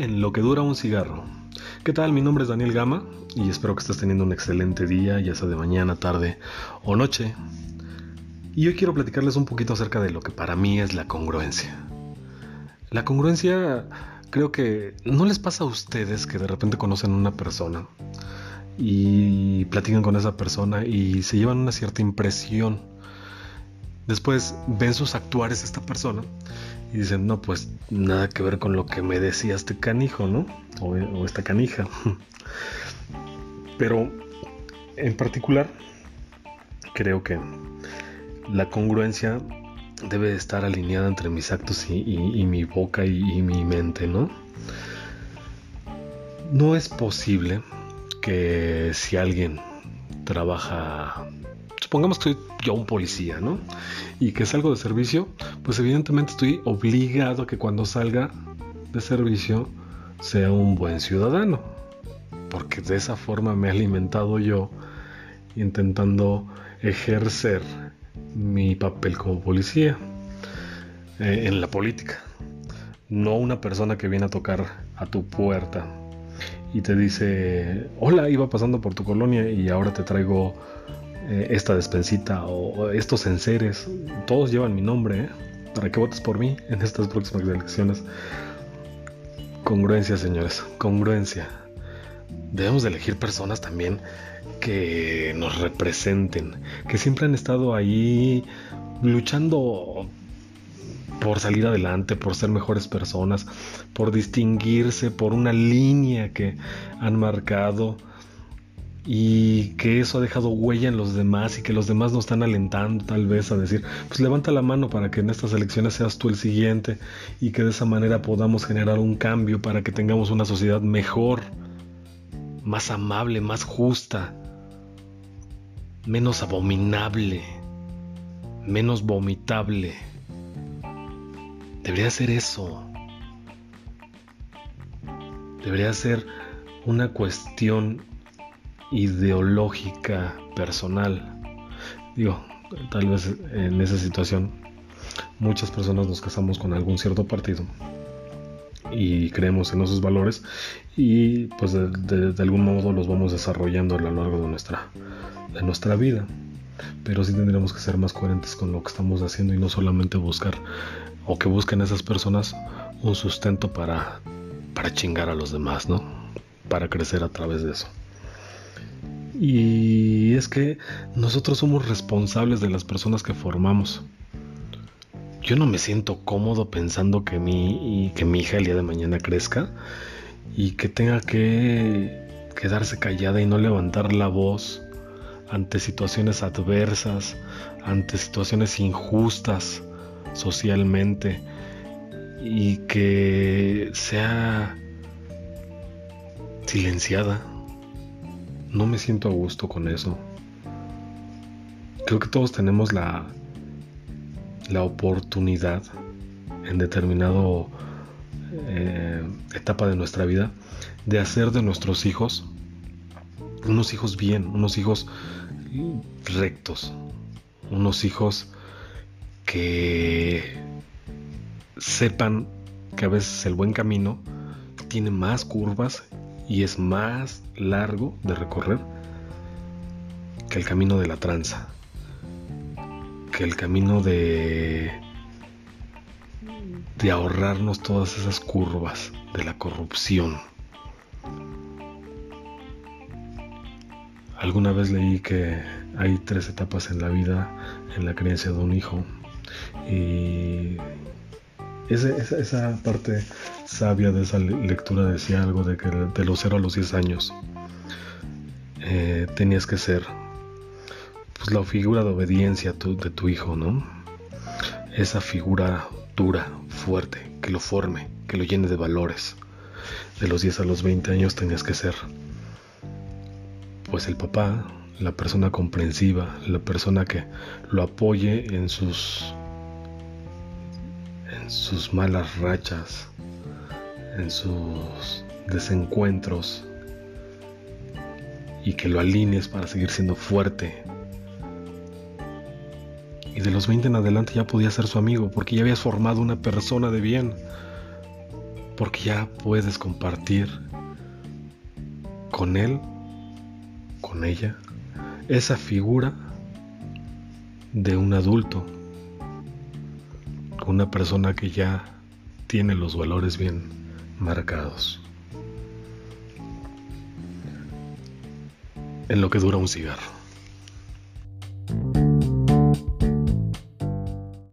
en lo que dura un cigarro. ¿Qué tal? Mi nombre es Daniel Gama y espero que estés teniendo un excelente día, ya sea de mañana, tarde o noche. Y hoy quiero platicarles un poquito acerca de lo que para mí es la congruencia. La congruencia creo que no les pasa a ustedes que de repente conocen a una persona y platican con esa persona y se llevan una cierta impresión. Después ven sus actuares esta persona y dicen, no, pues nada que ver con lo que me decía este canijo, ¿no? O, esta canija. Pero en particular, creo que la congruencia debe estar alineada entre mis actos y, mi boca y, y, mi mente, ¿no? No es posible que si alguien trabaja supongamos que soy yo un policía, ¿no? Y que salgo de servicio, pues evidentemente estoy obligado a que cuando salga de servicio sea un buen ciudadano. Porque de esa forma me he alimentado yo intentando ejercer mi papel como policía eh, en la política. No una persona que viene a tocar a tu puerta y te dice, hola, iba pasando por tu colonia y ahora te traigo eh, esta despensita o, estos enseres, todos llevan mi nombre, ¿eh? para que votes por mí en estas próximas elecciones. Congruencia, señores, congruencia. Debemos de elegir personas también que nos representen, que siempre han estado ahí luchando por salir adelante, por ser mejores personas, por distinguirse, por una línea que han marcado y que eso ha dejado huella en los demás y que los demás nos están alentando tal vez a decir, pues levanta la mano para que en estas elecciones seas tú el siguiente y que de esa manera podamos generar un cambio para que tengamos una sociedad mejor, más amable, más justa, menos abominable, menos vomitable. Debería ser eso. Debería ser una cuestión ideológica personal. Digo, tal vez en esa situación muchas personas nos casamos con algún cierto partido y creemos en esos valores y pues de, algún modo los vamos desarrollando a lo largo de nuestra, de nuestra vida. Pero sí tendríamos que ser más coherentes con lo que estamos haciendo y no solamente buscar o que busquen esas personas un sustento para, para chingar a los demás, ¿no? Para crecer a través de eso. Y es que nosotros somos responsables de las personas que formamos. Yo no me siento cómodo pensando que mi, que mi hija el día de mañana crezca y que tenga que quedarse callada y no levantar la voz ante situaciones adversas, ante situaciones injustas socialmente y que sea silenciada no me siento a gusto con eso. Creo que todos tenemos la, la oportunidad en determinado eh, etapa de nuestra vida de hacer de nuestros hijos unos hijos bien, unos hijos rectos, unos hijos que sepan que a veces el buen camino tiene más curvas y es más largo de recorrer que el camino de la tranza, que el camino de de ahorrarnos todas esas curvas de la corrupción. Alguna vez leí que hay tres etapas en la vida en la creencia de un hijo y esa, parte sabia de esa lectura decía algo de que de los 0 a los 10 años eh, tenías que ser pues la figura de obediencia de tu hijo, ¿no? Esa figura dura, fuerte, que lo forme, que lo llene de valores. De los 10 a los 20 años tenías que ser pues el papá, la persona comprensiva, la persona que lo apoye en sus sus malas rachas, en sus desencuentros y que lo alinees para seguir siendo fuerte. Y de los 20 en adelante ya podías ser su amigo porque ya habías formado una persona de bien. porque ya puedes compartir con él, con ella, esa figura de un adulto, una persona que ya tiene los valores bien marcados. En lo que dura un cigarro.